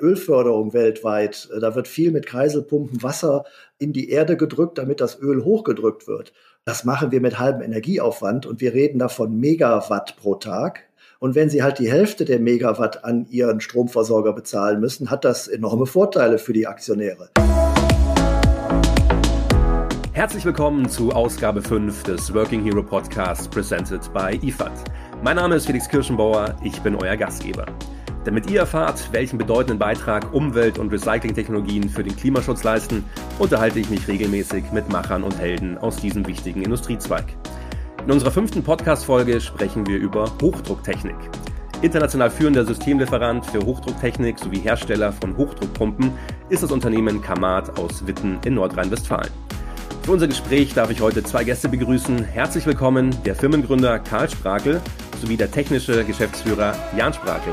Ölförderung weltweit. Da wird viel mit Kreiselpumpen Wasser in die Erde gedrückt, damit das Öl hochgedrückt wird. Das machen wir mit halbem Energieaufwand und wir reden davon Megawatt pro Tag. Und wenn Sie halt die Hälfte der Megawatt an Ihren Stromversorger bezahlen müssen, hat das enorme Vorteile für die Aktionäre. Herzlich willkommen zu Ausgabe 5 des Working Hero Podcasts presented by IFAD. Mein Name ist Felix Kirschenbauer, ich bin euer Gastgeber. Damit ihr erfahrt, welchen bedeutenden Beitrag Umwelt- und Recyclingtechnologien für den Klimaschutz leisten, unterhalte ich mich regelmäßig mit Machern und Helden aus diesem wichtigen Industriezweig. In unserer fünften Podcast-Folge sprechen wir über Hochdrucktechnik. International führender Systemlieferant für Hochdrucktechnik sowie Hersteller von Hochdruckpumpen ist das Unternehmen Kamat aus Witten in Nordrhein-Westfalen. Für unser Gespräch darf ich heute zwei Gäste begrüßen. Herzlich willkommen der Firmengründer Karl Sprakel sowie der technische Geschäftsführer Jan Sprakel.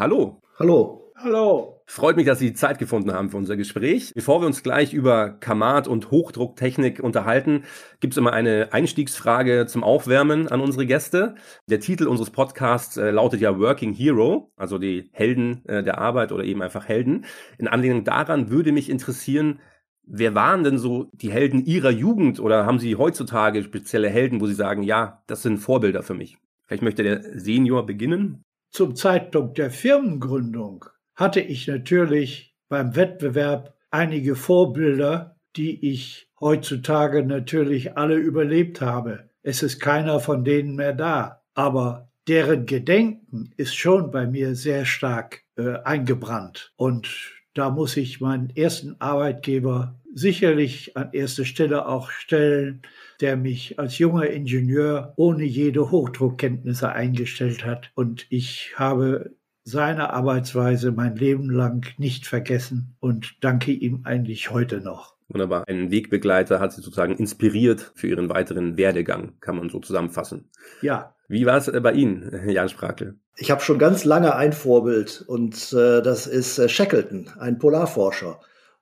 Hallo. Hallo. Hallo. Freut mich, dass Sie Zeit gefunden haben für unser Gespräch. Bevor wir uns gleich über Kamat und Hochdrucktechnik unterhalten, gibt es immer eine Einstiegsfrage zum Aufwärmen an unsere Gäste. Der Titel unseres Podcasts äh, lautet ja Working Hero, also die Helden äh, der Arbeit oder eben einfach Helden. In Anlehnung daran würde mich interessieren, wer waren denn so die Helden Ihrer Jugend oder haben Sie heutzutage spezielle Helden, wo Sie sagen, ja, das sind Vorbilder für mich? Vielleicht möchte der Senior beginnen. Zum Zeitpunkt der Firmengründung hatte ich natürlich beim Wettbewerb einige Vorbilder, die ich heutzutage natürlich alle überlebt habe. Es ist keiner von denen mehr da, aber deren Gedenken ist schon bei mir sehr stark äh, eingebrannt. Und da muss ich meinen ersten Arbeitgeber sicherlich an erste Stelle auch stellen, der mich als junger Ingenieur ohne jede Hochdruckkenntnisse eingestellt hat. Und ich habe seine Arbeitsweise mein Leben lang nicht vergessen und danke ihm eigentlich heute noch. Wunderbar. Ein Wegbegleiter hat Sie sozusagen inspiriert für Ihren weiteren Werdegang, kann man so zusammenfassen. Ja. Wie war es bei Ihnen, Jan Sprakel? Ich habe schon ganz lange ein Vorbild und äh, das ist äh, Shackleton, ein Polarforscher.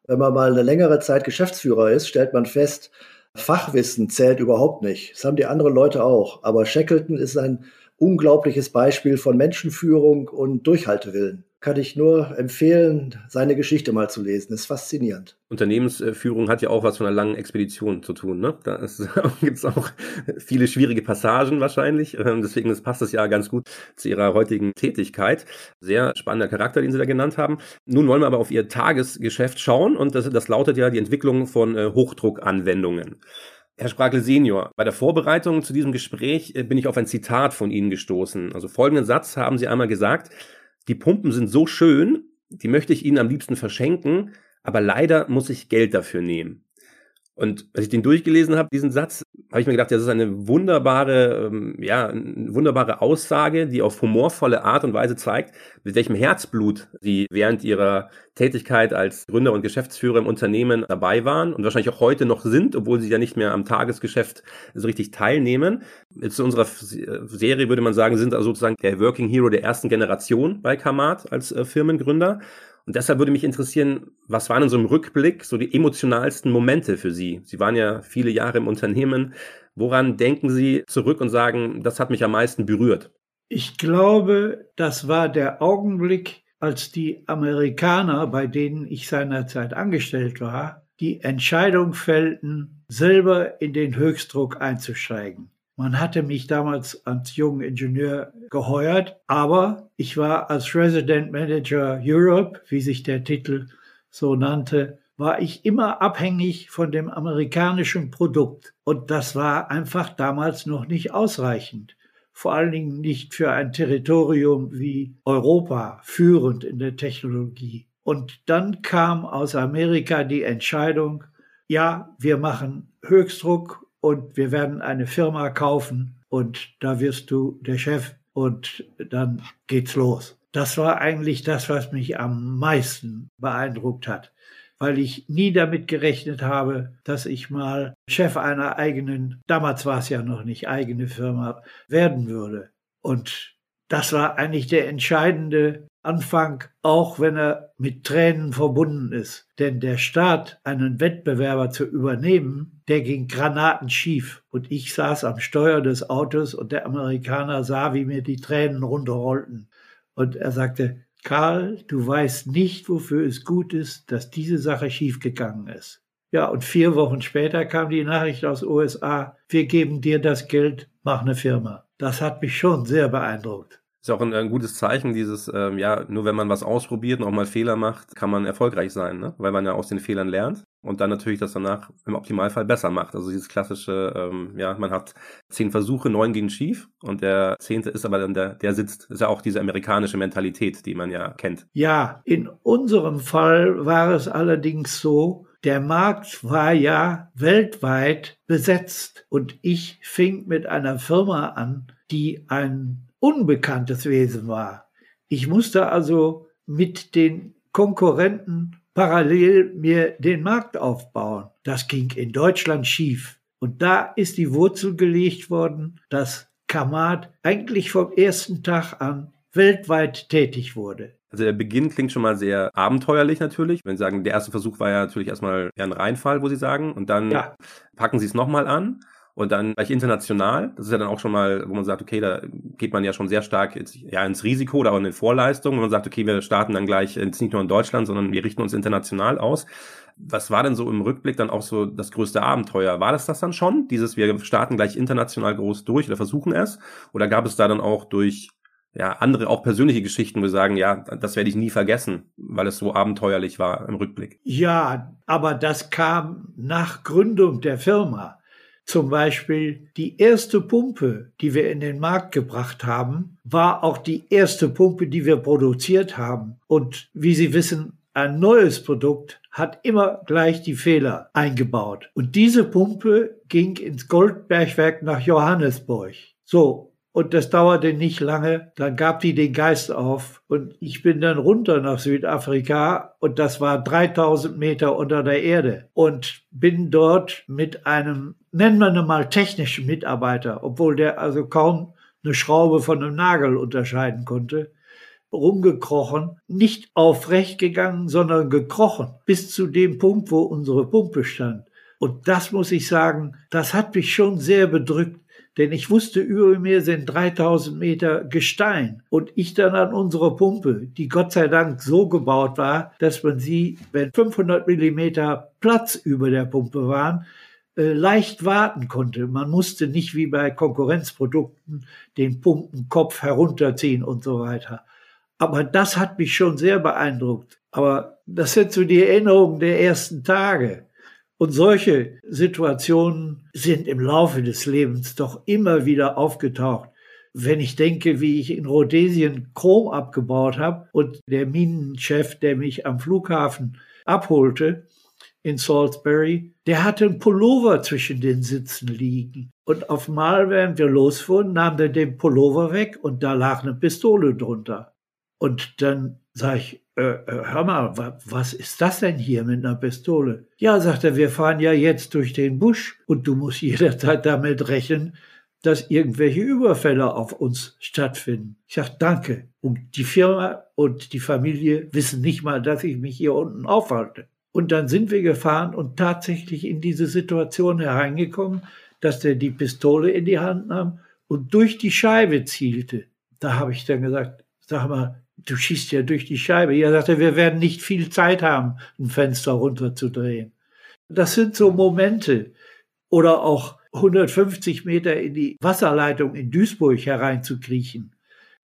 Wenn man mal eine längere Zeit Geschäftsführer ist, stellt man fest, Fachwissen zählt überhaupt nicht. Das haben die anderen Leute auch. Aber Shackleton ist ein unglaubliches Beispiel von Menschenführung und Durchhaltewillen. Kann ich nur empfehlen, seine Geschichte mal zu lesen. ist faszinierend. Unternehmensführung hat ja auch was von einer langen Expedition zu tun. Ne? Da gibt es auch viele schwierige Passagen wahrscheinlich. Ähm, deswegen passt das ja ganz gut zu Ihrer heutigen Tätigkeit. Sehr spannender Charakter, den Sie da genannt haben. Nun wollen wir aber auf Ihr Tagesgeschäft schauen und das, das lautet ja die Entwicklung von äh, Hochdruckanwendungen. Herr Sprakel Senior, bei der Vorbereitung zu diesem Gespräch äh, bin ich auf ein Zitat von Ihnen gestoßen. Also folgenden Satz haben Sie einmal gesagt, die Pumpen sind so schön, die möchte ich Ihnen am liebsten verschenken, aber leider muss ich Geld dafür nehmen. Und als ich den durchgelesen habe, diesen Satz, habe ich mir gedacht, das ist eine wunderbare, ähm, ja, eine wunderbare Aussage, die auf humorvolle Art und Weise zeigt, mit welchem Herzblut Sie während Ihrer Tätigkeit als Gründer und Geschäftsführer im Unternehmen dabei waren und wahrscheinlich auch heute noch sind, obwohl Sie ja nicht mehr am Tagesgeschäft so richtig teilnehmen. Zu unserer Serie würde man sagen, sind also sozusagen der Working Hero der ersten Generation bei Kamat als äh, Firmengründer. Und deshalb würde mich interessieren, was waren in so einem Rückblick so die emotionalsten Momente für Sie? Sie waren ja viele Jahre im Unternehmen. Woran denken Sie zurück und sagen, das hat mich am meisten berührt? Ich glaube, das war der Augenblick, als die Amerikaner, bei denen ich seinerzeit angestellt war, die Entscheidung fällten, selber in den Höchstdruck einzusteigen. Man hatte mich damals als jungen Ingenieur geheuert, aber ich war als Resident Manager Europe, wie sich der Titel so nannte, war ich immer abhängig von dem amerikanischen Produkt. Und das war einfach damals noch nicht ausreichend. Vor allen Dingen nicht für ein Territorium wie Europa, führend in der Technologie. Und dann kam aus Amerika die Entscheidung, ja, wir machen Höchstdruck und wir werden eine Firma kaufen und da wirst du der Chef und dann geht's los. Das war eigentlich das, was mich am meisten beeindruckt hat, weil ich nie damit gerechnet habe, dass ich mal Chef einer eigenen, damals war es ja noch nicht eigene Firma, werden würde. Und das war eigentlich der entscheidende Anfang, auch wenn er mit Tränen verbunden ist. Denn der Staat, einen Wettbewerber zu übernehmen, der ging Granaten schief. Und ich saß am Steuer des Autos und der Amerikaner sah, wie mir die Tränen runterrollten. Und er sagte, Karl, du weißt nicht, wofür es gut ist, dass diese Sache schiefgegangen ist. Ja, und vier Wochen später kam die Nachricht aus USA, wir geben dir das Geld, mach eine Firma. Das hat mich schon sehr beeindruckt. Ist auch ein, ein gutes Zeichen, dieses, ähm, ja, nur wenn man was ausprobiert und auch mal Fehler macht, kann man erfolgreich sein, ne? weil man ja aus den Fehlern lernt und dann natürlich das danach im Optimalfall besser macht. Also dieses klassische, ähm, ja, man hat zehn Versuche, neun gehen schief und der zehnte ist aber dann der, der sitzt. Ist ja auch diese amerikanische Mentalität, die man ja kennt. Ja, in unserem Fall war es allerdings so, der Markt war ja weltweit besetzt und ich fing mit einer Firma an, die ein unbekanntes Wesen war. Ich musste also mit den Konkurrenten parallel mir den Markt aufbauen. Das ging in Deutschland schief. Und da ist die Wurzel gelegt worden, dass Kamat eigentlich vom ersten Tag an weltweit tätig wurde. Also der Beginn klingt schon mal sehr abenteuerlich natürlich. Wenn Sie sagen, der erste Versuch war ja natürlich erstmal eher ein Reinfall, wo Sie sagen, und dann ja. packen Sie es nochmal an und dann gleich international. Das ist ja dann auch schon mal, wo man sagt, okay, da geht man ja schon sehr stark ins, ja, ins Risiko oder auch in den Vorleistungen. Und man sagt, okay, wir starten dann gleich jetzt nicht nur in Deutschland, sondern wir richten uns international aus. Was war denn so im Rückblick dann auch so das größte Abenteuer? War das das dann schon? Dieses, wir starten gleich international groß durch oder versuchen es? Oder gab es da dann auch durch ja, andere auch persönliche Geschichten, wo wir sagen, ja, das werde ich nie vergessen, weil es so abenteuerlich war im Rückblick. Ja, aber das kam nach Gründung der Firma. Zum Beispiel die erste Pumpe, die wir in den Markt gebracht haben, war auch die erste Pumpe, die wir produziert haben. Und wie Sie wissen, ein neues Produkt hat immer gleich die Fehler eingebaut. Und diese Pumpe ging ins Goldbergwerk nach Johannesburg. So, und das dauerte nicht lange, dann gab die den Geist auf und ich bin dann runter nach Südafrika und das war 3000 Meter unter der Erde und bin dort mit einem, nennen wir mal technischen Mitarbeiter, obwohl der also kaum eine Schraube von einem Nagel unterscheiden konnte, rumgekrochen, nicht aufrecht gegangen, sondern gekrochen, bis zu dem Punkt, wo unsere Pumpe stand. Und das muss ich sagen, das hat mich schon sehr bedrückt, denn ich wusste, über mir sind 3000 Meter Gestein und ich dann an unserer Pumpe, die Gott sei Dank so gebaut war, dass man sie, wenn 500 Millimeter Platz über der Pumpe waren, äh, leicht warten konnte. Man musste nicht wie bei Konkurrenzprodukten den Pumpenkopf herunterziehen und so weiter. Aber das hat mich schon sehr beeindruckt. Aber das sind so die Erinnerungen der ersten Tage. Und solche Situationen sind im Laufe des Lebens doch immer wieder aufgetaucht. Wenn ich denke, wie ich in Rhodesien Chrom abgebaut habe und der Minenchef, der mich am Flughafen abholte in Salisbury, der hatte einen Pullover zwischen den Sitzen liegen. Und auf einmal, während wir losfuhren, nahm er den Pullover weg und da lag eine Pistole drunter. Und dann sag ich, äh, äh, hör mal, was ist das denn hier mit einer Pistole? Ja, sagt er, wir fahren ja jetzt durch den Busch und du musst jederzeit damit rechnen, dass irgendwelche Überfälle auf uns stattfinden. Ich sage, danke. Und die Firma und die Familie wissen nicht mal, dass ich mich hier unten aufhalte. Und dann sind wir gefahren und tatsächlich in diese Situation hereingekommen, dass der die Pistole in die Hand nahm und durch die Scheibe zielte. Da habe ich dann gesagt, sag mal, du schießt ja durch die Scheibe. Er sagte, wir werden nicht viel Zeit haben, ein Fenster runterzudrehen. Das sind so Momente. Oder auch 150 Meter in die Wasserleitung in Duisburg hereinzukriechen.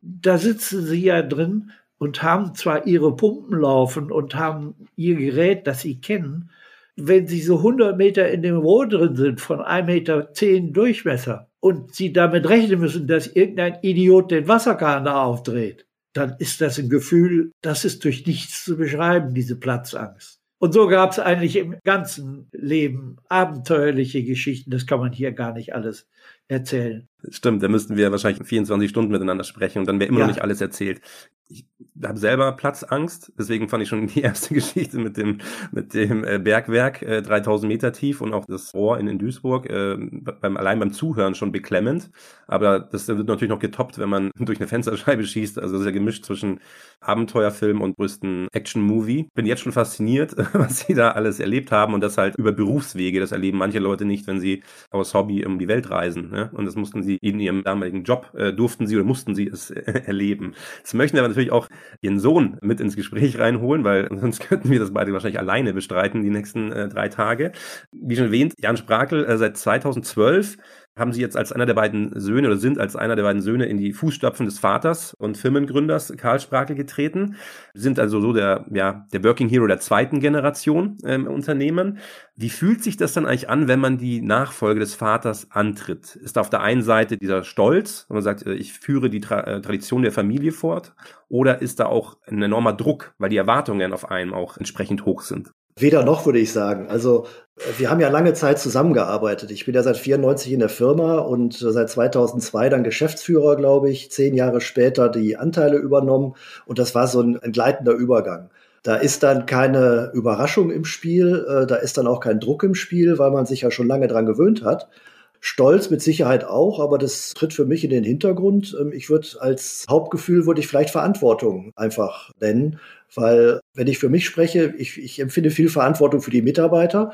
Da sitzen sie ja drin und haben zwar ihre Pumpen laufen und haben ihr Gerät, das sie kennen. Wenn sie so 100 Meter in dem Rohr drin sind, von 1,10 Meter Durchmesser, und sie damit rechnen müssen, dass irgendein Idiot den Wasserkahn da aufdreht, dann ist das ein Gefühl, das ist durch nichts zu beschreiben, diese Platzangst. Und so gab es eigentlich im ganzen Leben abenteuerliche Geschichten. Das kann man hier gar nicht alles erzählen. Stimmt, da müssten wir wahrscheinlich 24 Stunden miteinander sprechen und dann wäre immer ja. noch nicht alles erzählt. Ich habe selber Platzangst, deswegen fand ich schon die erste Geschichte mit dem mit dem äh, Bergwerk äh, 3000 Meter tief und auch das Rohr in, in Duisburg äh, beim allein beim Zuhören schon beklemmend. Aber das wird natürlich noch getoppt, wenn man durch eine Fensterscheibe schießt. Also das ist ja gemischt zwischen Abenteuerfilm und größten Action-Movie. Bin jetzt schon fasziniert, was sie da alles erlebt haben und das halt über Berufswege. Das erleben manche Leute nicht, wenn sie aus Hobby um die Welt reisen. Ne? Und das mussten sie in ihrem damaligen Job äh, durften sie oder mussten sie es erleben. Jetzt möchten aber natürlich auch ihren Sohn mit ins Gespräch reinholen, weil sonst könnten wir das beide wahrscheinlich alleine bestreiten die nächsten äh, drei Tage. Wie schon erwähnt, Jan Sprakel äh, seit 2012 haben sie jetzt als einer der beiden Söhne oder sind als einer der beiden Söhne in die Fußstapfen des Vaters und Firmengründers Karl Sprakel getreten, sind also so der, ja, der Working Hero der zweiten Generation ähm, Unternehmen. Wie fühlt sich das dann eigentlich an, wenn man die Nachfolge des Vaters antritt? Ist da auf der einen Seite dieser Stolz, wenn man sagt, äh, ich führe die Tra äh, Tradition der Familie fort, oder ist da auch ein enormer Druck, weil die Erwartungen auf einen auch entsprechend hoch sind? Weder noch, würde ich sagen. Also wir haben ja lange Zeit zusammengearbeitet. Ich bin ja seit 94 in der Firma und seit 2002 dann Geschäftsführer, glaube ich. Zehn Jahre später die Anteile übernommen und das war so ein entgleitender Übergang. Da ist dann keine Überraschung im Spiel, äh, da ist dann auch kein Druck im Spiel, weil man sich ja schon lange dran gewöhnt hat. Stolz mit Sicherheit auch, aber das tritt für mich in den Hintergrund. Ähm, ich würde als Hauptgefühl würde ich vielleicht Verantwortung einfach nennen. Weil, wenn ich für mich spreche, ich, ich empfinde viel Verantwortung für die Mitarbeiter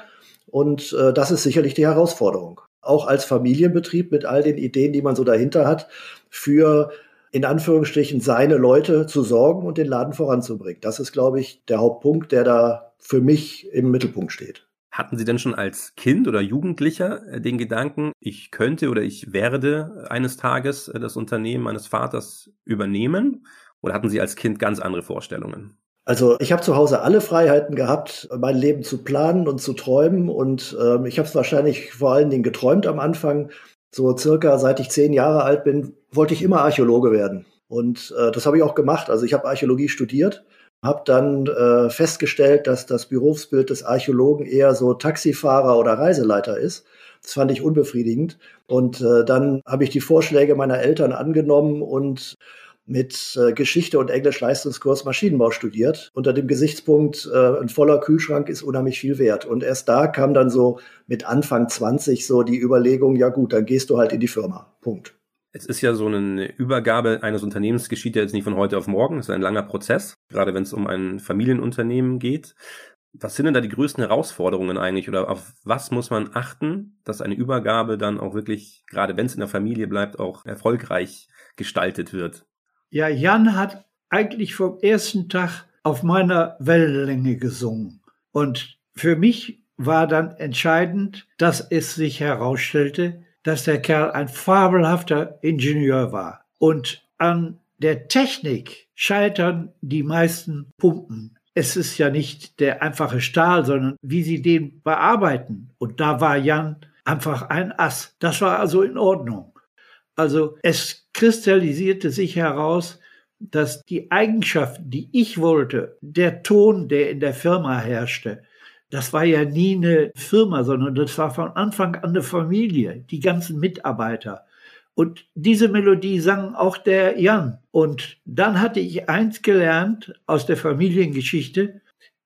und äh, das ist sicherlich die Herausforderung. Auch als Familienbetrieb mit all den Ideen, die man so dahinter hat, für in Anführungsstrichen seine Leute zu sorgen und den Laden voranzubringen. Das ist, glaube ich, der Hauptpunkt, der da für mich im Mittelpunkt steht. Hatten Sie denn schon als Kind oder Jugendlicher äh, den Gedanken, ich könnte oder ich werde eines Tages äh, das Unternehmen meines Vaters übernehmen? Oder hatten Sie als Kind ganz andere Vorstellungen? Also ich habe zu Hause alle Freiheiten gehabt, mein Leben zu planen und zu träumen. Und ähm, ich habe es wahrscheinlich vor allen Dingen geträumt am Anfang. So circa seit ich zehn Jahre alt bin, wollte ich immer Archäologe werden. Und äh, das habe ich auch gemacht. Also ich habe Archäologie studiert, habe dann äh, festgestellt, dass das Berufsbild des Archäologen eher so Taxifahrer oder Reiseleiter ist. Das fand ich unbefriedigend. Und äh, dann habe ich die Vorschläge meiner Eltern angenommen und mit äh, Geschichte und Englisch Leistungskurs Maschinenbau studiert, unter dem Gesichtspunkt, äh, ein voller Kühlschrank ist unheimlich viel wert. Und erst da kam dann so mit Anfang 20 so die Überlegung, ja gut, dann gehst du halt in die Firma. Punkt. Es ist ja so eine Übergabe eines Unternehmens geschieht ja jetzt nicht von heute auf morgen. Es ist ein langer Prozess, gerade wenn es um ein Familienunternehmen geht. Was sind denn da die größten Herausforderungen eigentlich oder auf was muss man achten, dass eine Übergabe dann auch wirklich, gerade wenn es in der Familie bleibt, auch erfolgreich gestaltet wird? Ja, Jan hat eigentlich vom ersten Tag auf meiner Wellenlänge gesungen. Und für mich war dann entscheidend, dass es sich herausstellte, dass der Kerl ein fabelhafter Ingenieur war. Und an der Technik scheitern die meisten Pumpen. Es ist ja nicht der einfache Stahl, sondern wie sie den bearbeiten. Und da war Jan einfach ein Ass. Das war also in Ordnung. Also es kristallisierte sich heraus, dass die Eigenschaften, die ich wollte, der Ton, der in der Firma herrschte, das war ja nie eine Firma, sondern das war von Anfang an eine Familie, die ganzen Mitarbeiter. Und diese Melodie sang auch der Jan. Und dann hatte ich eins gelernt aus der Familiengeschichte.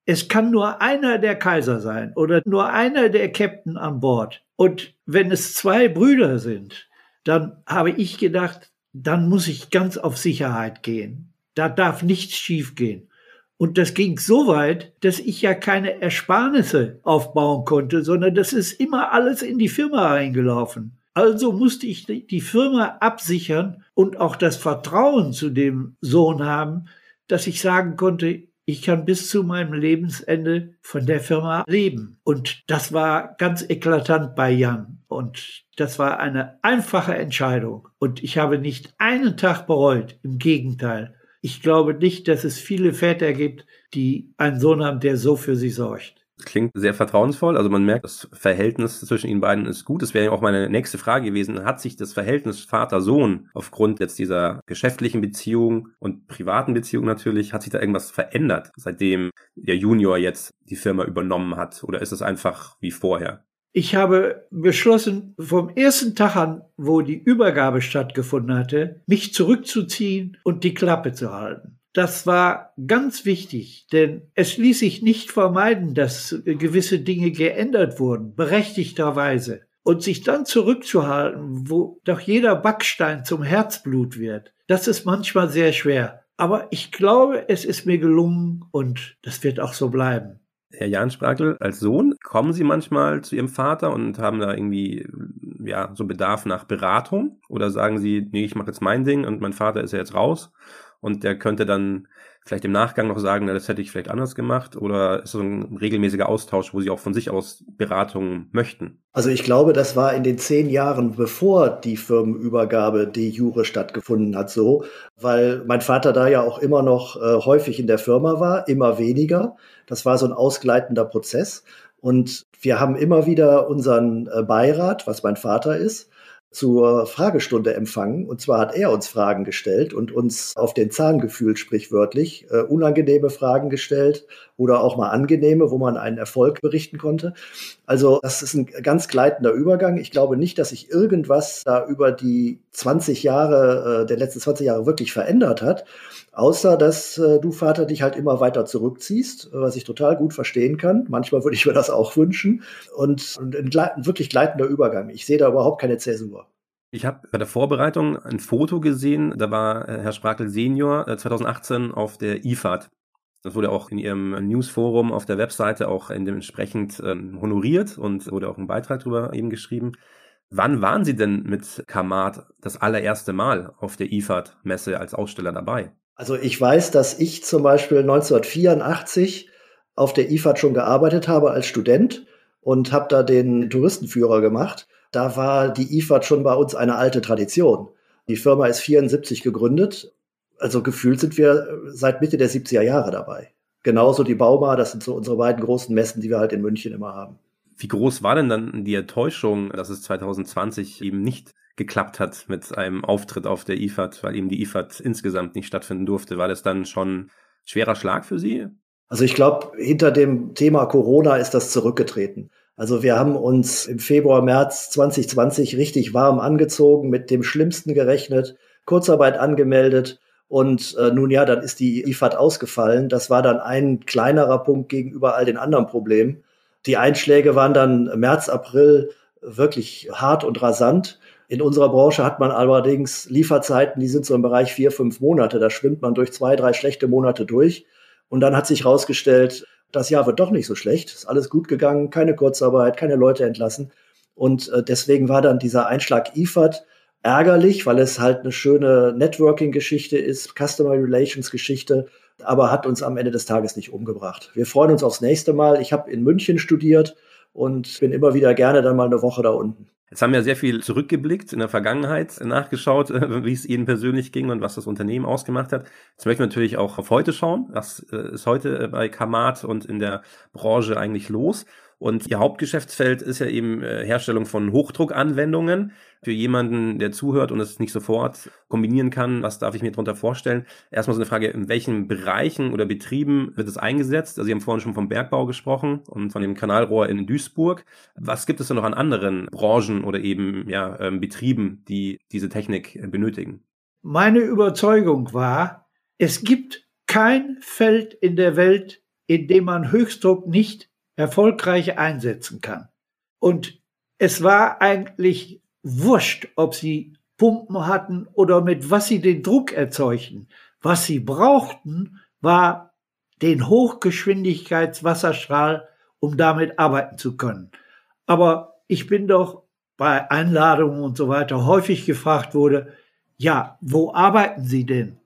Es kann nur einer der Kaiser sein oder nur einer der Captain an Bord. Und wenn es zwei Brüder sind, dann habe ich gedacht, dann muss ich ganz auf Sicherheit gehen. Da darf nichts schiefgehen. Und das ging so weit, dass ich ja keine Ersparnisse aufbauen konnte, sondern das ist immer alles in die Firma reingelaufen. Also musste ich die Firma absichern und auch das Vertrauen zu dem Sohn haben, dass ich sagen konnte, ich kann bis zu meinem Lebensende von der Firma leben. Und das war ganz eklatant bei Jan. Und das war eine einfache Entscheidung. Und ich habe nicht einen Tag bereut. Im Gegenteil. Ich glaube nicht, dass es viele Väter gibt, die einen Sohn haben, der so für sie sorgt. Klingt sehr vertrauensvoll. Also man merkt, das Verhältnis zwischen Ihnen beiden ist gut. Das wäre ja auch meine nächste Frage gewesen. Hat sich das Verhältnis Vater-Sohn aufgrund jetzt dieser geschäftlichen Beziehung und privaten Beziehung natürlich, hat sich da irgendwas verändert, seitdem der Junior jetzt die Firma übernommen hat? Oder ist es einfach wie vorher? Ich habe beschlossen, vom ersten Tag an, wo die Übergabe stattgefunden hatte, mich zurückzuziehen und die Klappe zu halten. Das war ganz wichtig, denn es ließ sich nicht vermeiden, dass gewisse Dinge geändert wurden, berechtigterweise. Und sich dann zurückzuhalten, wo doch jeder Backstein zum Herzblut wird, das ist manchmal sehr schwer. Aber ich glaube, es ist mir gelungen und das wird auch so bleiben. Herr Jan Sprakel, als Sohn kommen Sie manchmal zu Ihrem Vater und haben da irgendwie ja so Bedarf nach Beratung? Oder sagen Sie, nee, ich mache jetzt mein Ding und mein Vater ist ja jetzt raus und der könnte dann vielleicht im Nachgang noch sagen, na, das hätte ich vielleicht anders gemacht oder ist so ein regelmäßiger Austausch, wo Sie auch von sich aus Beratungen möchten? Also ich glaube, das war in den zehn Jahren, bevor die Firmenübergabe de jure stattgefunden hat, so, weil mein Vater da ja auch immer noch äh, häufig in der Firma war, immer weniger. Das war so ein ausgleitender Prozess. Und wir haben immer wieder unseren äh, Beirat, was mein Vater ist, zur Fragestunde empfangen. Und zwar hat er uns Fragen gestellt und uns auf den Zahn gefühlt, sprichwörtlich, äh, unangenehme Fragen gestellt oder auch mal angenehme, wo man einen Erfolg berichten konnte. Also das ist ein ganz gleitender Übergang. Ich glaube nicht, dass sich irgendwas da über die 20 Jahre, äh, der letzten 20 Jahre wirklich verändert hat. Außer, dass äh, du, Vater, dich halt immer weiter zurückziehst, was ich total gut verstehen kann. Manchmal würde ich mir das auch wünschen. Und, und ein, ein wirklich gleitender Übergang. Ich sehe da überhaupt keine Zäsur. Ich habe bei der Vorbereitung ein Foto gesehen, da war äh, Herr Sprakel Senior 2018 äh, auf der IFAD. Das wurde auch in Ihrem Newsforum auf der Webseite auch dementsprechend ähm, honoriert und wurde auch ein Beitrag darüber eben geschrieben. Wann waren Sie denn mit Kamat das allererste Mal auf der IFAD-Messe als Aussteller dabei? Also ich weiß, dass ich zum Beispiel 1984 auf der IFAD schon gearbeitet habe als Student und habe da den Touristenführer gemacht. Da war die IFAD schon bei uns eine alte Tradition. Die Firma ist 74 gegründet. Also gefühlt sind wir seit Mitte der 70er Jahre dabei. Genauso die Bauma, das sind so unsere beiden großen Messen, die wir halt in München immer haben. Wie groß war denn dann die Enttäuschung, dass es 2020 eben nicht geklappt hat mit einem Auftritt auf der IFAD, weil eben die IFAD insgesamt nicht stattfinden durfte. War das dann schon schwerer Schlag für Sie? Also ich glaube, hinter dem Thema Corona ist das zurückgetreten. Also wir haben uns im Februar, März 2020 richtig warm angezogen, mit dem Schlimmsten gerechnet, Kurzarbeit angemeldet und äh, nun ja, dann ist die IFAD ausgefallen. Das war dann ein kleinerer Punkt gegenüber all den anderen Problemen. Die Einschläge waren dann März, April wirklich hart und rasant. In unserer Branche hat man allerdings Lieferzeiten, die sind so im Bereich vier, fünf Monate. Da schwimmt man durch zwei, drei schlechte Monate durch. Und dann hat sich herausgestellt, das Jahr wird doch nicht so schlecht. Ist alles gut gegangen, keine Kurzarbeit, keine Leute entlassen. Und äh, deswegen war dann dieser Einschlag IFAD ärgerlich, weil es halt eine schöne Networking-Geschichte ist, Customer Relations-Geschichte, aber hat uns am Ende des Tages nicht umgebracht. Wir freuen uns aufs nächste Mal. Ich habe in München studiert und bin immer wieder gerne dann mal eine Woche da unten. Jetzt haben wir sehr viel zurückgeblickt in der Vergangenheit, nachgeschaut, wie es Ihnen persönlich ging und was das Unternehmen ausgemacht hat. Jetzt möchten wir natürlich auch auf heute schauen. Was äh, ist heute bei Kamat und in der Branche eigentlich los? Und ihr Hauptgeschäftsfeld ist ja eben äh, Herstellung von Hochdruckanwendungen. Für jemanden, der zuhört und es nicht sofort kombinieren kann, was darf ich mir darunter vorstellen? Erstmal so eine Frage, in welchen Bereichen oder Betrieben wird es eingesetzt? Also Sie haben vorhin schon vom Bergbau gesprochen und von dem Kanalrohr in Duisburg. Was gibt es denn noch an anderen Branchen oder eben ja, ähm, Betrieben, die diese Technik äh, benötigen? Meine Überzeugung war, es gibt kein Feld in der Welt, in dem man Höchstdruck nicht erfolgreich einsetzen kann. Und es war eigentlich wurscht, ob sie Pumpen hatten oder mit was sie den Druck erzeugten. Was sie brauchten, war den Hochgeschwindigkeitswasserstrahl, um damit arbeiten zu können. Aber ich bin doch bei Einladungen und so weiter häufig gefragt wurde, ja, wo arbeiten Sie denn?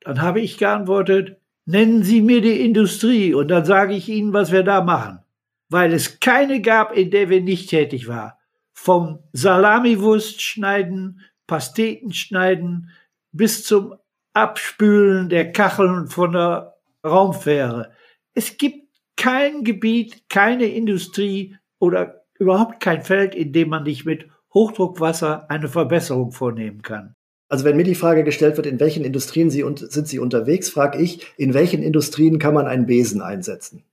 Dann habe ich geantwortet, nennen Sie mir die Industrie und dann sage ich Ihnen, was wir da machen weil es keine gab, in der wir nicht tätig waren. Vom Salamiwurst schneiden, Pasteten schneiden bis zum Abspülen der Kacheln von der Raumfähre. Es gibt kein Gebiet, keine Industrie oder überhaupt kein Feld, in dem man nicht mit Hochdruckwasser eine Verbesserung vornehmen kann. Also wenn mir die Frage gestellt wird, in welchen Industrien sind Sie unterwegs, frage ich, in welchen Industrien kann man einen Besen einsetzen?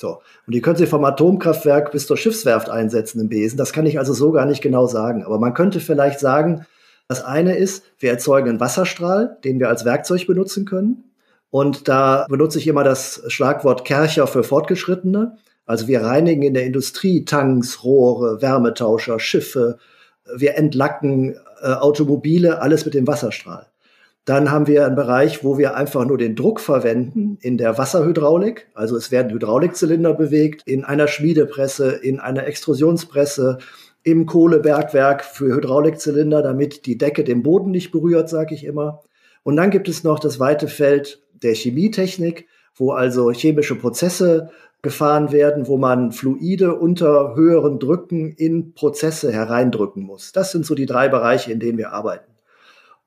So. Und die können Sie vom Atomkraftwerk bis zur Schiffswerft einsetzen im Besen. Das kann ich also so gar nicht genau sagen. Aber man könnte vielleicht sagen, das eine ist, wir erzeugen einen Wasserstrahl, den wir als Werkzeug benutzen können. Und da benutze ich immer das Schlagwort Kercher für Fortgeschrittene. Also wir reinigen in der Industrie Tanks, Rohre, Wärmetauscher, Schiffe. Wir entlacken äh, Automobile, alles mit dem Wasserstrahl. Dann haben wir einen Bereich, wo wir einfach nur den Druck verwenden in der Wasserhydraulik. Also es werden Hydraulikzylinder bewegt in einer Schmiedepresse, in einer Extrusionspresse, im Kohlebergwerk für Hydraulikzylinder, damit die Decke den Boden nicht berührt, sage ich immer. Und dann gibt es noch das weite Feld der Chemietechnik, wo also chemische Prozesse gefahren werden, wo man Fluide unter höheren Drücken in Prozesse hereindrücken muss. Das sind so die drei Bereiche, in denen wir arbeiten.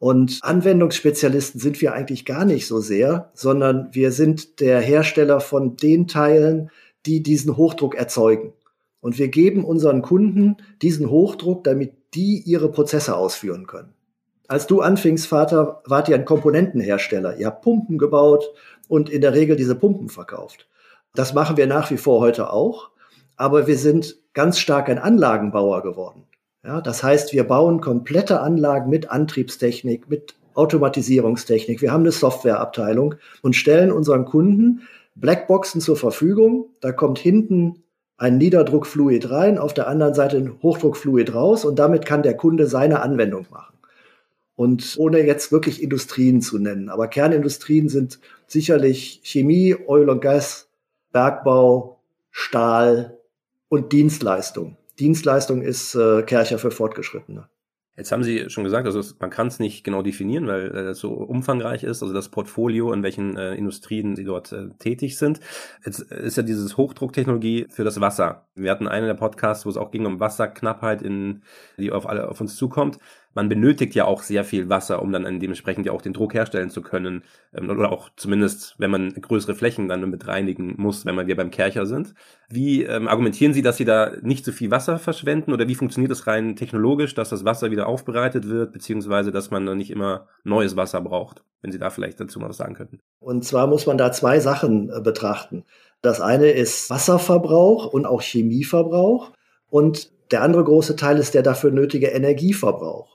Und Anwendungsspezialisten sind wir eigentlich gar nicht so sehr, sondern wir sind der Hersteller von den Teilen, die diesen Hochdruck erzeugen. Und wir geben unseren Kunden diesen Hochdruck, damit die ihre Prozesse ausführen können. Als du anfingst, Vater, wart ihr ein Komponentenhersteller. Ihr habt Pumpen gebaut und in der Regel diese Pumpen verkauft. Das machen wir nach wie vor heute auch, aber wir sind ganz stark ein Anlagenbauer geworden. Ja, das heißt, wir bauen komplette Anlagen mit Antriebstechnik, mit Automatisierungstechnik. Wir haben eine Softwareabteilung und stellen unseren Kunden Blackboxen zur Verfügung. Da kommt hinten ein Niederdruckfluid rein, auf der anderen Seite ein Hochdruckfluid raus und damit kann der Kunde seine Anwendung machen. Und ohne jetzt wirklich Industrien zu nennen, aber Kernindustrien sind sicherlich Chemie, Oil und Gas, Bergbau, Stahl und Dienstleistung. Dienstleistung ist äh, Kercher für Fortgeschrittene. Jetzt haben Sie schon gesagt, also man kann es nicht genau definieren, weil äh, es so umfangreich ist, also das Portfolio, in welchen äh, Industrien Sie dort äh, tätig sind. Jetzt ist ja dieses Hochdrucktechnologie für das Wasser. Wir hatten einen der Podcasts, wo es auch ging um Wasserknappheit, in, die auf alle auf uns zukommt man benötigt ja auch sehr viel Wasser, um dann dementsprechend ja auch den Druck herstellen zu können. Ähm, oder auch zumindest, wenn man größere Flächen dann mit reinigen muss, wenn man wir beim Kercher sind. Wie ähm, argumentieren Sie, dass Sie da nicht so viel Wasser verschwenden? Oder wie funktioniert das rein technologisch, dass das Wasser wieder aufbereitet wird, beziehungsweise dass man dann nicht immer neues Wasser braucht? Wenn Sie da vielleicht dazu mal was sagen könnten. Und zwar muss man da zwei Sachen äh, betrachten. Das eine ist Wasserverbrauch und auch Chemieverbrauch. Und der andere große Teil ist der dafür nötige Energieverbrauch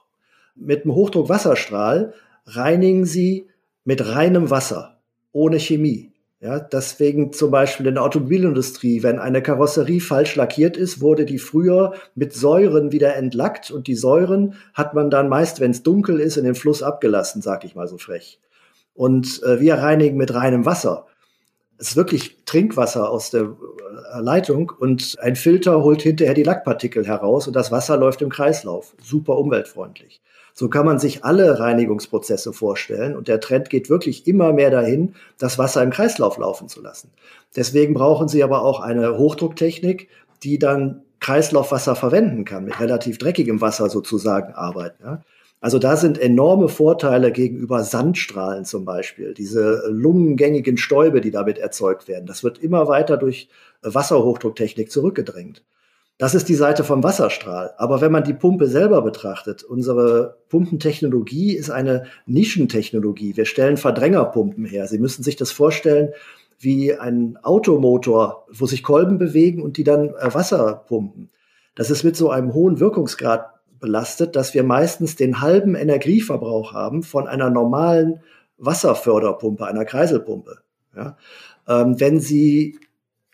mit einem Hochdruckwasserstrahl reinigen sie mit reinem Wasser, ohne Chemie. Ja, deswegen zum Beispiel in der Automobilindustrie, wenn eine Karosserie falsch lackiert ist, wurde die früher mit Säuren wieder entlackt und die Säuren hat man dann meist, wenn es dunkel ist, in den Fluss abgelassen, sag ich mal so frech. Und äh, wir reinigen mit reinem Wasser. Es ist wirklich Trinkwasser aus der äh, Leitung und ein Filter holt hinterher die Lackpartikel heraus und das Wasser läuft im Kreislauf. Super umweltfreundlich. So kann man sich alle Reinigungsprozesse vorstellen und der Trend geht wirklich immer mehr dahin, das Wasser im Kreislauf laufen zu lassen. Deswegen brauchen Sie aber auch eine Hochdrucktechnik, die dann Kreislaufwasser verwenden kann, mit relativ dreckigem Wasser sozusagen arbeiten. Ja. Also da sind enorme Vorteile gegenüber Sandstrahlen zum Beispiel, diese lungengängigen Stäube, die damit erzeugt werden. Das wird immer weiter durch Wasserhochdrucktechnik zurückgedrängt. Das ist die Seite vom Wasserstrahl. Aber wenn man die Pumpe selber betrachtet, unsere Pumpentechnologie ist eine Nischentechnologie. Wir stellen Verdrängerpumpen her. Sie müssen sich das vorstellen wie ein Automotor, wo sich Kolben bewegen und die dann äh, Wasser pumpen. Das ist mit so einem hohen Wirkungsgrad belastet, dass wir meistens den halben Energieverbrauch haben von einer normalen Wasserförderpumpe, einer Kreiselpumpe. Ja? Ähm, wenn Sie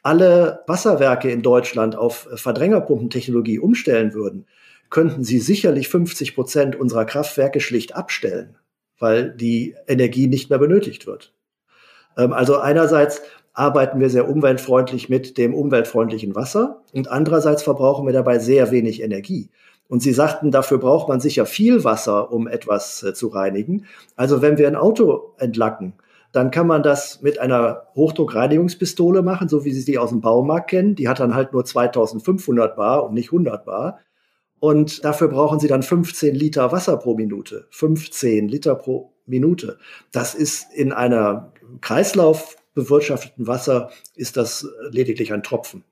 alle Wasserwerke in Deutschland auf Verdrängerpumpentechnologie umstellen würden, könnten sie sicherlich 50 Prozent unserer Kraftwerke schlicht abstellen, weil die Energie nicht mehr benötigt wird. Ähm, also einerseits arbeiten wir sehr umweltfreundlich mit dem umweltfreundlichen Wasser und andererseits verbrauchen wir dabei sehr wenig Energie. Und Sie sagten, dafür braucht man sicher viel Wasser, um etwas äh, zu reinigen. Also wenn wir ein Auto entlacken, dann kann man das mit einer Hochdruckreinigungspistole machen, so wie Sie die aus dem Baumarkt kennen. Die hat dann halt nur 2500 Bar und nicht 100 Bar. Und dafür brauchen Sie dann 15 Liter Wasser pro Minute. 15 Liter pro Minute. Das ist in einer Kreislauf bewirtschafteten Wasser ist das lediglich ein Tropfen.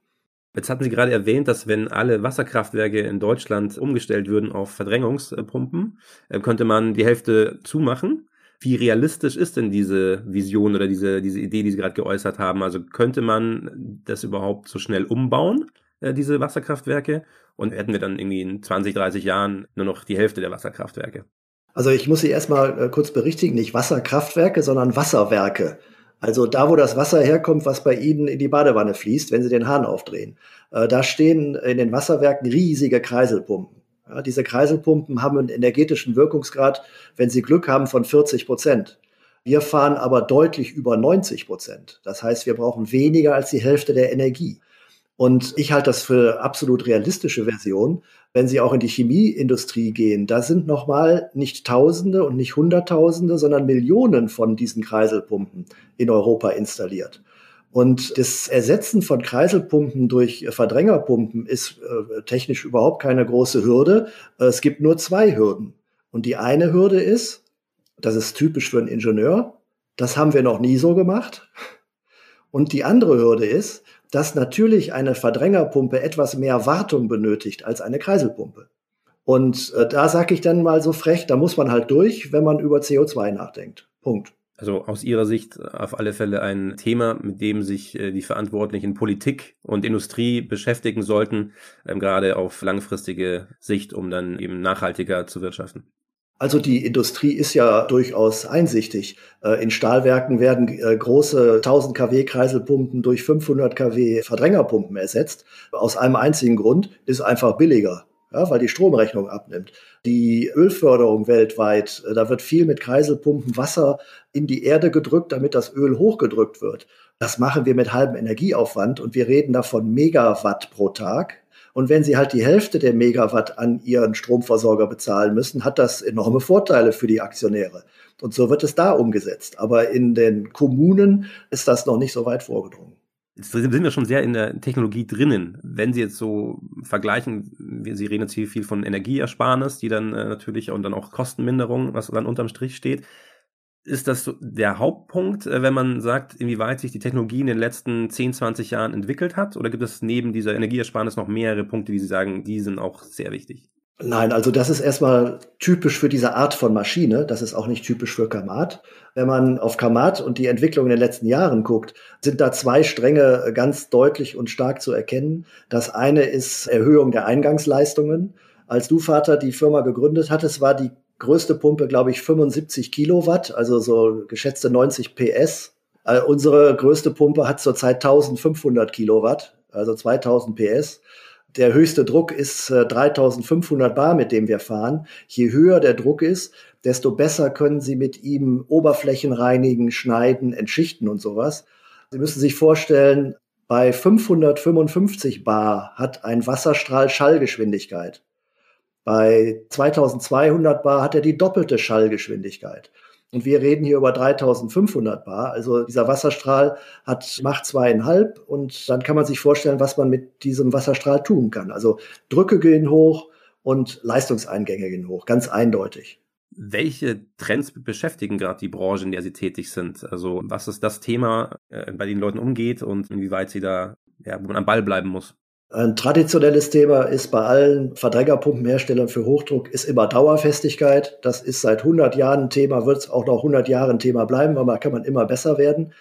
Jetzt hatten Sie gerade erwähnt, dass wenn alle Wasserkraftwerke in Deutschland umgestellt würden auf Verdrängungspumpen, äh, könnte man die Hälfte zumachen. Wie realistisch ist denn diese Vision oder diese, diese Idee, die Sie gerade geäußert haben? Also könnte man das überhaupt so schnell umbauen, äh, diese Wasserkraftwerke? Und hätten wir dann irgendwie in 20, 30 Jahren nur noch die Hälfte der Wasserkraftwerke? Also ich muss Sie erstmal äh, kurz berichtigen, nicht Wasserkraftwerke, sondern Wasserwerke. Also da, wo das Wasser herkommt, was bei Ihnen in die Badewanne fließt, wenn Sie den Hahn aufdrehen. Äh, da stehen in den Wasserwerken riesige Kreiselpumpen. Ja, diese Kreiselpumpen haben einen energetischen Wirkungsgrad, wenn Sie Glück haben, von 40 Prozent. Wir fahren aber deutlich über 90 Prozent. Das heißt, wir brauchen weniger als die Hälfte der Energie. Und ich halte das für absolut realistische Version. Wenn Sie auch in die Chemieindustrie gehen, da sind nochmal nicht Tausende und nicht Hunderttausende, sondern Millionen von diesen Kreiselpumpen in Europa installiert. Und das Ersetzen von Kreiselpumpen durch Verdrängerpumpen ist äh, technisch überhaupt keine große Hürde. Es gibt nur zwei Hürden. Und die eine Hürde ist, das ist typisch für einen Ingenieur, das haben wir noch nie so gemacht. Und die andere Hürde ist, dass natürlich eine Verdrängerpumpe etwas mehr Wartung benötigt als eine Kreiselpumpe. Und äh, da sage ich dann mal so frech, da muss man halt durch, wenn man über CO2 nachdenkt. Punkt. Also aus Ihrer Sicht auf alle Fälle ein Thema, mit dem sich äh, die Verantwortlichen Politik und Industrie beschäftigen sollten, ähm, gerade auf langfristige Sicht, um dann eben nachhaltiger zu wirtschaften. Also die Industrie ist ja durchaus einsichtig. Äh, in Stahlwerken werden äh, große 1000 kW Kreiselpumpen durch 500 kW Verdrängerpumpen ersetzt. Aus einem einzigen Grund ist einfach billiger, ja, weil die Stromrechnung abnimmt. Die Ölförderung weltweit, äh, da wird viel mit Kreiselpumpen Wasser in die Erde gedrückt, damit das Öl hochgedrückt wird. Das machen wir mit halbem Energieaufwand und wir reden davon Megawatt pro Tag. Und wenn Sie halt die Hälfte der Megawatt an Ihren Stromversorger bezahlen müssen, hat das enorme Vorteile für die Aktionäre. Und so wird es da umgesetzt. Aber in den Kommunen ist das noch nicht so weit vorgedrungen. Jetzt sind wir schon sehr in der Technologie drinnen. Wenn Sie jetzt so vergleichen, Sie reden jetzt hier viel von Energieersparnis, die dann äh, natürlich und dann auch Kostenminderung, was dann unterm Strich steht. Ist das so der Hauptpunkt, äh, wenn man sagt, inwieweit sich die Technologie in den letzten 10, 20 Jahren entwickelt hat? Oder gibt es neben dieser Energieersparnis noch mehrere Punkte, die Sie sagen, die sind auch sehr wichtig? Nein, also das ist erstmal typisch für diese Art von Maschine. Das ist auch nicht typisch für Kamat. Wenn man auf Kamat und die Entwicklung in den letzten Jahren guckt, sind da zwei Stränge ganz deutlich und stark zu erkennen. Das eine ist Erhöhung der Eingangsleistungen. Als du Vater die Firma gegründet hattest, war die größte Pumpe, glaube ich, 75 Kilowatt, also so geschätzte 90 PS. Äh, unsere größte Pumpe hat zurzeit 1500 Kilowatt, also 2000 PS. Der höchste Druck ist äh, 3500 Bar, mit dem wir fahren. Je höher der Druck ist, desto besser können Sie mit ihm Oberflächen reinigen, schneiden, entschichten und sowas. Sie müssen sich vorstellen, bei 555 Bar hat ein Wasserstrahl Schallgeschwindigkeit. Bei 2200 Bar hat er die doppelte Schallgeschwindigkeit. Und wir reden hier über 3500 Bar. Also dieser Wasserstrahl hat Macht zweieinhalb. Und dann kann man sich vorstellen, was man mit diesem Wasserstrahl tun kann. Also Drücke gehen hoch und Leistungseingänge gehen hoch. Ganz eindeutig. Welche Trends beschäftigen gerade die Branche, in der Sie tätig sind? Also was ist das Thema, äh, bei den Leuten umgeht und inwieweit sie da, ja, wo man am Ball bleiben muss? Ein traditionelles Thema ist bei allen Verdrängerpumpenherstellern für Hochdruck ist immer Dauerfestigkeit. Das ist seit 100 Jahren ein Thema, wird es auch noch 100 Jahre ein Thema bleiben, weil man kann man immer besser werden.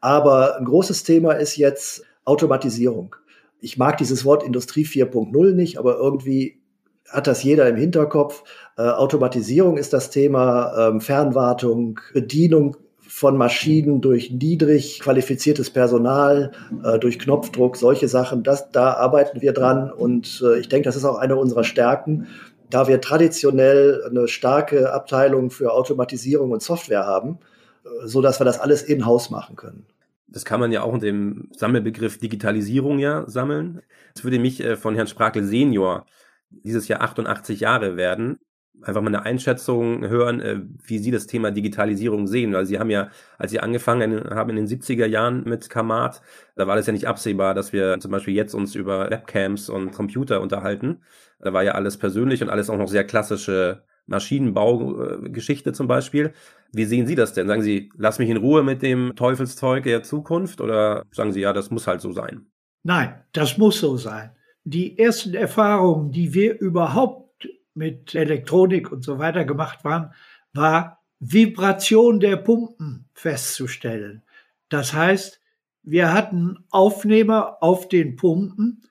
Aber ein großes Thema ist jetzt Automatisierung. Ich mag dieses Wort Industrie 4.0 nicht, aber irgendwie hat das jeder im Hinterkopf. Äh, Automatisierung ist das Thema, ähm, Fernwartung, Bedienung von Maschinen durch niedrig qualifiziertes Personal, äh, durch Knopfdruck, solche Sachen, das, da arbeiten wir dran und äh, ich denke, das ist auch eine unserer Stärken, da wir traditionell eine starke Abteilung für Automatisierung und Software haben, äh, so dass wir das alles in-house machen können. Das kann man ja auch unter dem Sammelbegriff Digitalisierung ja sammeln. Es würde mich äh, von Herrn Sprakel Senior dieses Jahr 88 Jahre werden einfach mal eine Einschätzung hören, äh, wie Sie das Thema Digitalisierung sehen. Weil Sie haben ja, als Sie angefangen haben in den 70er Jahren mit Kamat, da war das ja nicht absehbar, dass wir zum Beispiel jetzt uns über Webcams und Computer unterhalten. Da war ja alles persönlich und alles auch noch sehr klassische Maschinenbaugeschichte zum Beispiel. Wie sehen Sie das denn? Sagen Sie, lass mich in Ruhe mit dem Teufelszeug der Zukunft oder sagen Sie, ja, das muss halt so sein? Nein, das muss so sein. Die ersten Erfahrungen, die wir überhaupt mit Elektronik und so weiter gemacht waren, war Vibration der Pumpen festzustellen. Das heißt, wir hatten Aufnehmer auf den Pumpen,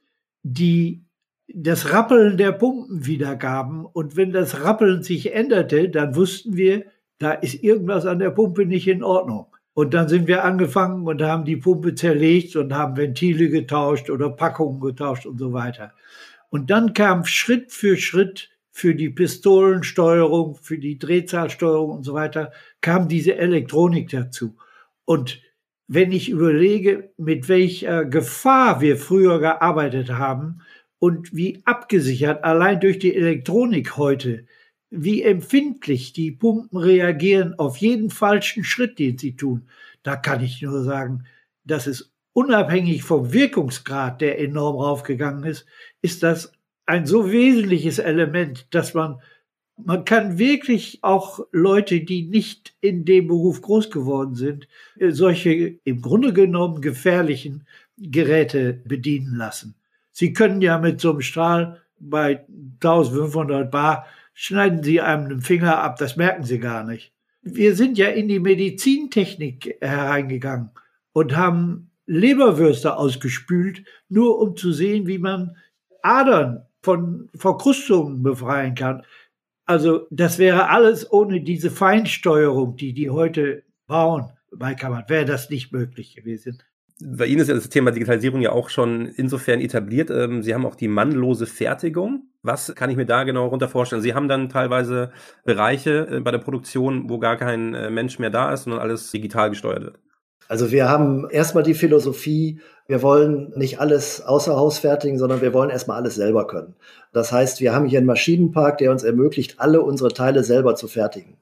die das Rappeln der Pumpen wiedergaben. Und wenn das Rappeln sich änderte, dann wussten wir, da ist irgendwas an der Pumpe nicht in Ordnung. Und dann sind wir angefangen und haben die Pumpe zerlegt und haben Ventile getauscht oder Packungen getauscht und so weiter. Und dann kam Schritt für Schritt für die Pistolensteuerung, für die Drehzahlsteuerung und so weiter, kam diese Elektronik dazu. Und wenn ich überlege, mit welcher Gefahr wir früher gearbeitet haben und wie abgesichert allein durch die Elektronik heute, wie empfindlich die Pumpen reagieren auf jeden falschen Schritt, den sie tun, da kann ich nur sagen, dass es unabhängig vom Wirkungsgrad, der enorm raufgegangen ist, ist das ein so wesentliches Element, dass man man kann wirklich auch Leute, die nicht in dem Beruf groß geworden sind, äh, solche im Grunde genommen gefährlichen Geräte bedienen lassen. Sie können ja mit so einem Strahl bei 1500 Bar schneiden Sie einem den Finger ab, das merken Sie gar nicht. Wir sind ja in die Medizintechnik hereingegangen und haben Leberwürste ausgespült, nur um zu sehen, wie man Adern von Verkrustungen befreien kann. Also das wäre alles ohne diese Feinsteuerung, die die heute bauen bei Kammern, wäre das nicht möglich gewesen. Bei Ihnen ist ja das Thema Digitalisierung ja auch schon insofern etabliert. Ähm, Sie haben auch die mannlose Fertigung. Was kann ich mir da genau runter vorstellen? Sie haben dann teilweise Bereiche äh, bei der Produktion, wo gar kein äh, Mensch mehr da ist, sondern alles digital gesteuert wird. Also wir haben erstmal die Philosophie, wir wollen nicht alles außer Haus fertigen, sondern wir wollen erstmal alles selber können. Das heißt, wir haben hier einen Maschinenpark, der uns ermöglicht, alle unsere Teile selber zu fertigen.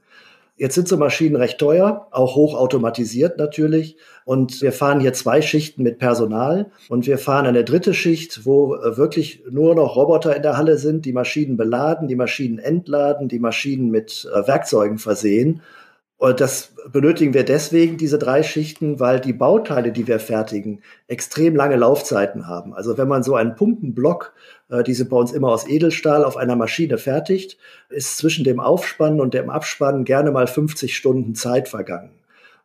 Jetzt sind so Maschinen recht teuer, auch hochautomatisiert natürlich. Und wir fahren hier zwei Schichten mit Personal und wir fahren eine dritte Schicht, wo äh, wirklich nur noch Roboter in der Halle sind, die Maschinen beladen, die Maschinen entladen, die Maschinen mit äh, Werkzeugen versehen und das benötigen wir deswegen, diese drei Schichten, weil die Bauteile, die wir fertigen, extrem lange Laufzeiten haben. Also wenn man so einen Pumpenblock, äh, die sind bei uns immer aus Edelstahl, auf einer Maschine fertigt, ist zwischen dem Aufspannen und dem Abspannen gerne mal 50 Stunden Zeit vergangen.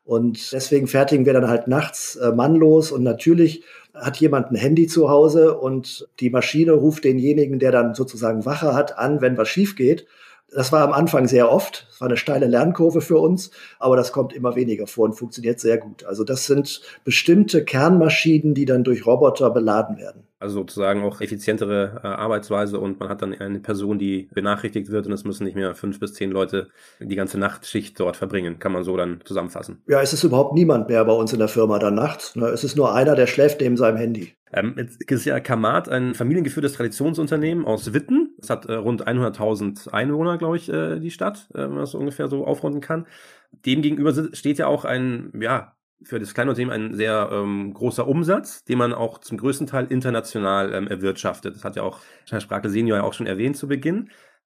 Und deswegen fertigen wir dann halt nachts äh, mannlos und natürlich hat jemand ein Handy zu Hause und die Maschine ruft denjenigen, der dann sozusagen Wache hat, an, wenn was schief geht. Das war am Anfang sehr oft. Es war eine steile Lernkurve für uns, aber das kommt immer weniger vor und funktioniert sehr gut. Also das sind bestimmte Kernmaschinen, die dann durch Roboter beladen werden. Also sozusagen auch effizientere äh, Arbeitsweise und man hat dann eine Person, die benachrichtigt wird und es müssen nicht mehr fünf bis zehn Leute die ganze Nachtschicht dort verbringen. Kann man so dann zusammenfassen. Ja, es ist überhaupt niemand mehr bei uns in der Firma dann nachts. Ne? Es ist nur einer, der schläft neben seinem Handy. Ähm, jetzt ist ja Kamat ein familiengeführtes Traditionsunternehmen aus Witten. Es hat äh, rund 100.000 Einwohner, glaube ich, äh, die Stadt, äh, wenn man das ungefähr so aufrunden kann. Demgegenüber steht ja auch ein, ja, für das kleine Unternehmen ein sehr ähm, großer Umsatz, den man auch zum größten Teil international ähm, erwirtschaftet. Das hat ja auch Herr Sprake Senior ja auch schon erwähnt zu Beginn.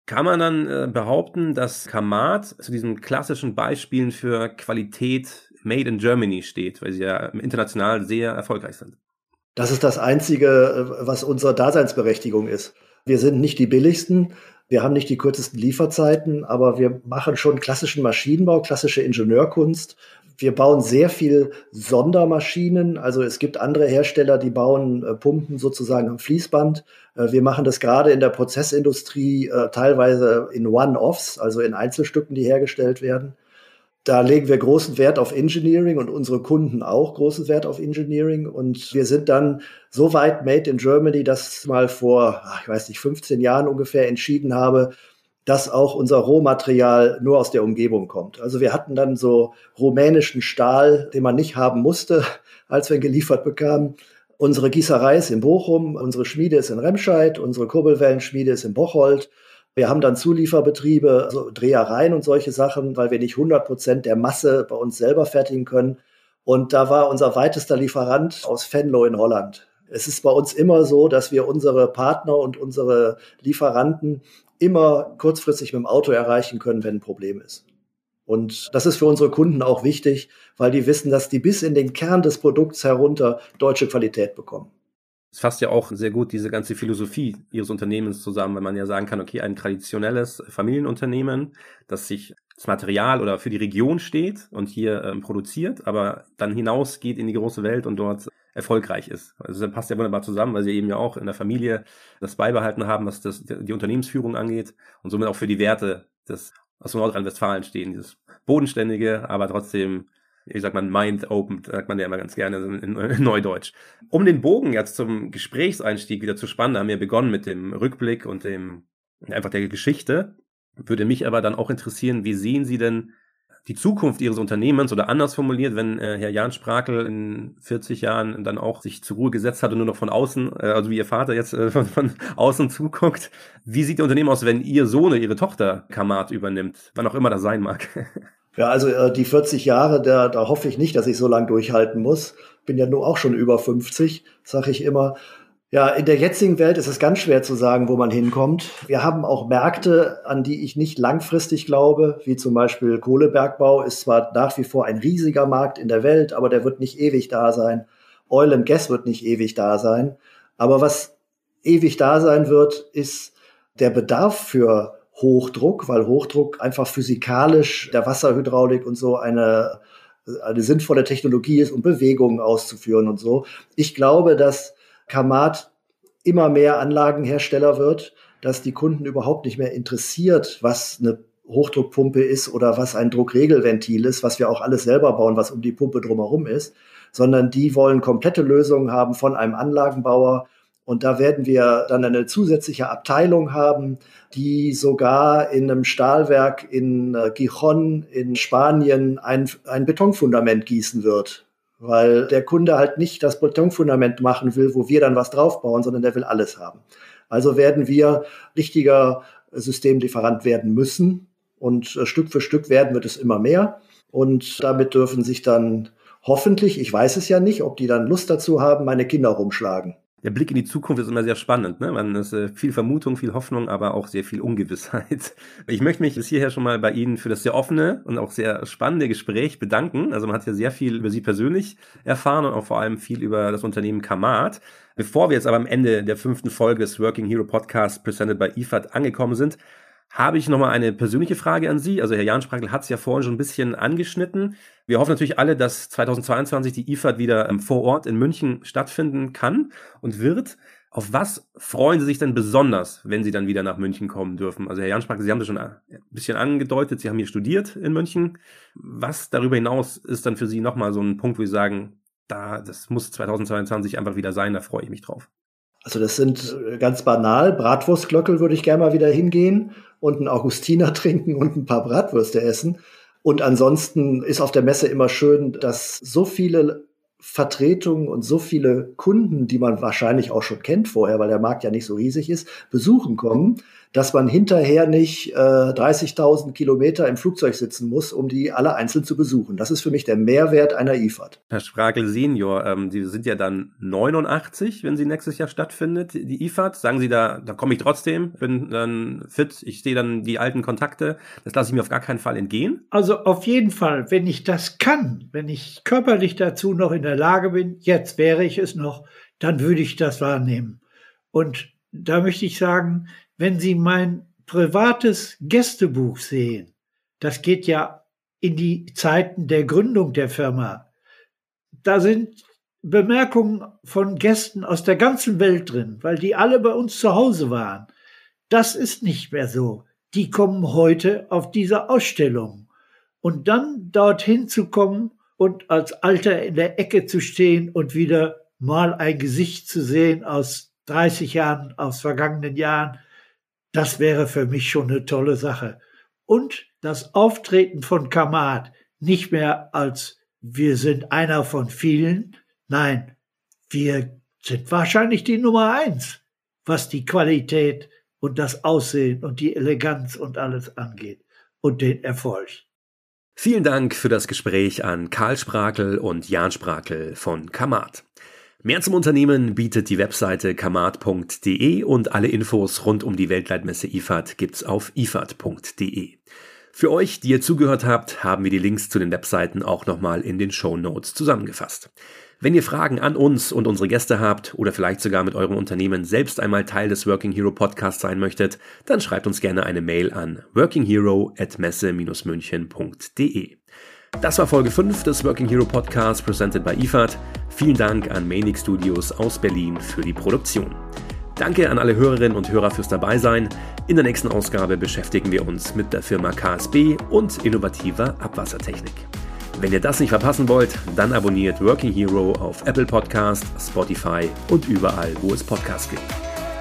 Kann man dann äh, behaupten, dass Kamat zu diesen klassischen Beispielen für Qualität Made in Germany steht, weil sie ja international sehr erfolgreich sind? Das ist das Einzige, äh, was unsere Daseinsberechtigung ist. Wir sind nicht die billigsten, wir haben nicht die kürzesten Lieferzeiten, aber wir machen schon klassischen Maschinenbau, klassische Ingenieurkunst. Wir bauen sehr viel Sondermaschinen. Also es gibt andere Hersteller, die bauen äh, Pumpen sozusagen am Fließband. Äh, wir machen das gerade in der Prozessindustrie äh, teilweise in One-Offs, also in Einzelstücken, die hergestellt werden. Da legen wir großen Wert auf Engineering und unsere Kunden auch großen Wert auf Engineering. Und wir sind dann so weit made in Germany, dass mal vor, ich weiß nicht, 15 Jahren ungefähr entschieden habe, dass auch unser Rohmaterial nur aus der Umgebung kommt. Also wir hatten dann so rumänischen Stahl, den man nicht haben musste, als wir ihn geliefert bekamen. Unsere Gießerei ist in Bochum, unsere Schmiede ist in Remscheid, unsere Kurbelwellenschmiede ist in Bocholt. Wir haben dann Zulieferbetriebe, also Drehereien und solche Sachen, weil wir nicht 100 Prozent der Masse bei uns selber fertigen können. Und da war unser weitester Lieferant aus Venlo in Holland. Es ist bei uns immer so, dass wir unsere Partner und unsere Lieferanten immer kurzfristig mit dem Auto erreichen können, wenn ein Problem ist. Und das ist für unsere Kunden auch wichtig, weil die wissen, dass die bis in den Kern des Produkts herunter deutsche Qualität bekommen. Es fasst ja auch sehr gut diese ganze Philosophie Ihres Unternehmens zusammen, wenn man ja sagen kann, okay, ein traditionelles Familienunternehmen, das sich das Material oder für die Region steht und hier ähm, produziert, aber dann hinausgeht in die große Welt und dort erfolgreich ist. Also das passt ja wunderbar zusammen, weil sie eben ja auch in der Familie das beibehalten haben, was das, die Unternehmensführung angeht und somit auch für die Werte des aus Nordrhein-Westfalen stehen, dieses bodenständige, aber trotzdem ich sag mal, mind opened, sagt man ja immer ganz gerne in, in Neudeutsch. Um den Bogen jetzt zum Gesprächseinstieg wieder zu spannen, haben wir begonnen mit dem Rückblick und dem einfach der Geschichte. Würde mich aber dann auch interessieren, wie sehen Sie denn die Zukunft Ihres Unternehmens oder anders formuliert, wenn äh, Herr Jan Sprakel in 40 Jahren dann auch sich zur Ruhe gesetzt hat und nur noch von außen, äh, also wie Ihr Vater jetzt äh, von, von außen zuguckt, wie sieht Ihr Unternehmen aus, wenn Ihr Sohn oder Ihre Tochter Kamat übernimmt, wann auch immer das sein mag? Ja, also äh, die 40 Jahre, da, da hoffe ich nicht, dass ich so lange durchhalten muss. Bin ja nur auch schon über 50, sage ich immer. Ja, in der jetzigen Welt ist es ganz schwer zu sagen, wo man hinkommt. Wir haben auch Märkte, an die ich nicht langfristig glaube, wie zum Beispiel Kohlebergbau ist zwar nach wie vor ein riesiger Markt in der Welt, aber der wird nicht ewig da sein. Oil and Gas wird nicht ewig da sein. Aber was ewig da sein wird, ist der Bedarf für Hochdruck, weil Hochdruck einfach physikalisch der Wasserhydraulik und so eine, eine sinnvolle Technologie ist, um Bewegungen auszuführen und so. Ich glaube, dass Kamat immer mehr Anlagenhersteller wird, dass die Kunden überhaupt nicht mehr interessiert, was eine Hochdruckpumpe ist oder was ein Druckregelventil ist, was wir auch alles selber bauen, was um die Pumpe drumherum ist, sondern die wollen komplette Lösungen haben von einem Anlagenbauer. Und da werden wir dann eine zusätzliche Abteilung haben, die sogar in einem Stahlwerk in äh, Gijon in Spanien ein, ein Betonfundament gießen wird. Weil der Kunde halt nicht das Betonfundament machen will, wo wir dann was draufbauen, sondern der will alles haben. Also werden wir richtiger Systemlieferant werden müssen. Und äh, Stück für Stück werden wird es immer mehr. Und damit dürfen sich dann hoffentlich, ich weiß es ja nicht, ob die dann Lust dazu haben, meine Kinder rumschlagen der Blick in die Zukunft ist immer sehr spannend. Ne? Man ist äh, viel Vermutung, viel Hoffnung, aber auch sehr viel Ungewissheit. Ich möchte mich bis hierher schon mal bei Ihnen für das sehr offene und auch sehr spannende Gespräch bedanken. Also man hat ja sehr viel über Sie persönlich erfahren und auch vor allem viel über das Unternehmen Kamat. Bevor wir jetzt aber am Ende der fünften Folge des Working Hero Podcast presented by IFAD angekommen sind, habe ich nochmal eine persönliche Frage an Sie. Also Herr Jan Sprakel hat es ja vorhin schon ein bisschen angeschnitten. Wir hoffen natürlich alle, dass 2022 die IFAD wieder ähm, vor Ort in München stattfinden kann und wird. Auf was freuen Sie sich denn besonders, wenn Sie dann wieder nach München kommen dürfen? Also Herr Jan Sprakel, Sie haben das schon ein bisschen angedeutet, Sie haben hier studiert in München. Was darüber hinaus ist dann für Sie nochmal so ein Punkt, wo Sie sagen, da, das muss 2022 einfach wieder sein, da freue ich mich drauf? Also das sind äh, ganz banal. Bratwurstglöckel würde ich gerne mal wieder hingehen und einen Augustiner trinken und ein paar Bratwürste essen. Und ansonsten ist auf der Messe immer schön, dass so viele Vertretungen und so viele Kunden, die man wahrscheinlich auch schon kennt vorher, weil der Markt ja nicht so riesig ist, besuchen kommen dass man hinterher nicht äh, 30.000 Kilometer im Flugzeug sitzen muss, um die alle einzeln zu besuchen. Das ist für mich der Mehrwert einer IFAD. Herr Sprakel Senior, ähm, Sie sind ja dann 89, wenn sie nächstes Jahr stattfindet, die IFAD. Sagen Sie da, da komme ich trotzdem, bin dann fit, ich sehe dann die alten Kontakte. Das lasse ich mir auf gar keinen Fall entgehen. Also auf jeden Fall, wenn ich das kann, wenn ich körperlich dazu noch in der Lage bin, jetzt wäre ich es noch, dann würde ich das wahrnehmen. Und da möchte ich sagen, wenn Sie mein privates Gästebuch sehen, das geht ja in die Zeiten der Gründung der Firma. Da sind Bemerkungen von Gästen aus der ganzen Welt drin, weil die alle bei uns zu Hause waren. Das ist nicht mehr so. Die kommen heute auf diese Ausstellung. Und dann dorthin zu kommen und als Alter in der Ecke zu stehen und wieder mal ein Gesicht zu sehen aus 30 Jahren, aus vergangenen Jahren, das wäre für mich schon eine tolle Sache. Und das Auftreten von Kamat nicht mehr als wir sind einer von vielen, nein, wir sind wahrscheinlich die Nummer eins, was die Qualität und das Aussehen und die Eleganz und alles angeht und den Erfolg. Vielen Dank für das Gespräch an Karl Sprakel und Jan Sprakel von Kamat. Mehr zum Unternehmen bietet die Webseite kamat.de und alle Infos rund um die Weltleitmesse IFAD gibt's auf ifad.de. Für euch, die ihr zugehört habt, haben wir die Links zu den Webseiten auch nochmal in den Show Notes zusammengefasst. Wenn ihr Fragen an uns und unsere Gäste habt oder vielleicht sogar mit eurem Unternehmen selbst einmal Teil des Working Hero Podcasts sein möchtet, dann schreibt uns gerne eine Mail an workinghero at messe-münchen.de. Das war Folge 5 des Working Hero Podcasts presented by IFAD. Vielen Dank an Manic Studios aus Berlin für die Produktion. Danke an alle Hörerinnen und Hörer fürs Dabeisein. In der nächsten Ausgabe beschäftigen wir uns mit der Firma KSB und innovativer Abwassertechnik. Wenn ihr das nicht verpassen wollt, dann abonniert Working Hero auf Apple Podcast, Spotify und überall, wo es Podcasts gibt.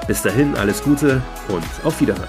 Bis dahin alles Gute und auf Wiederhören.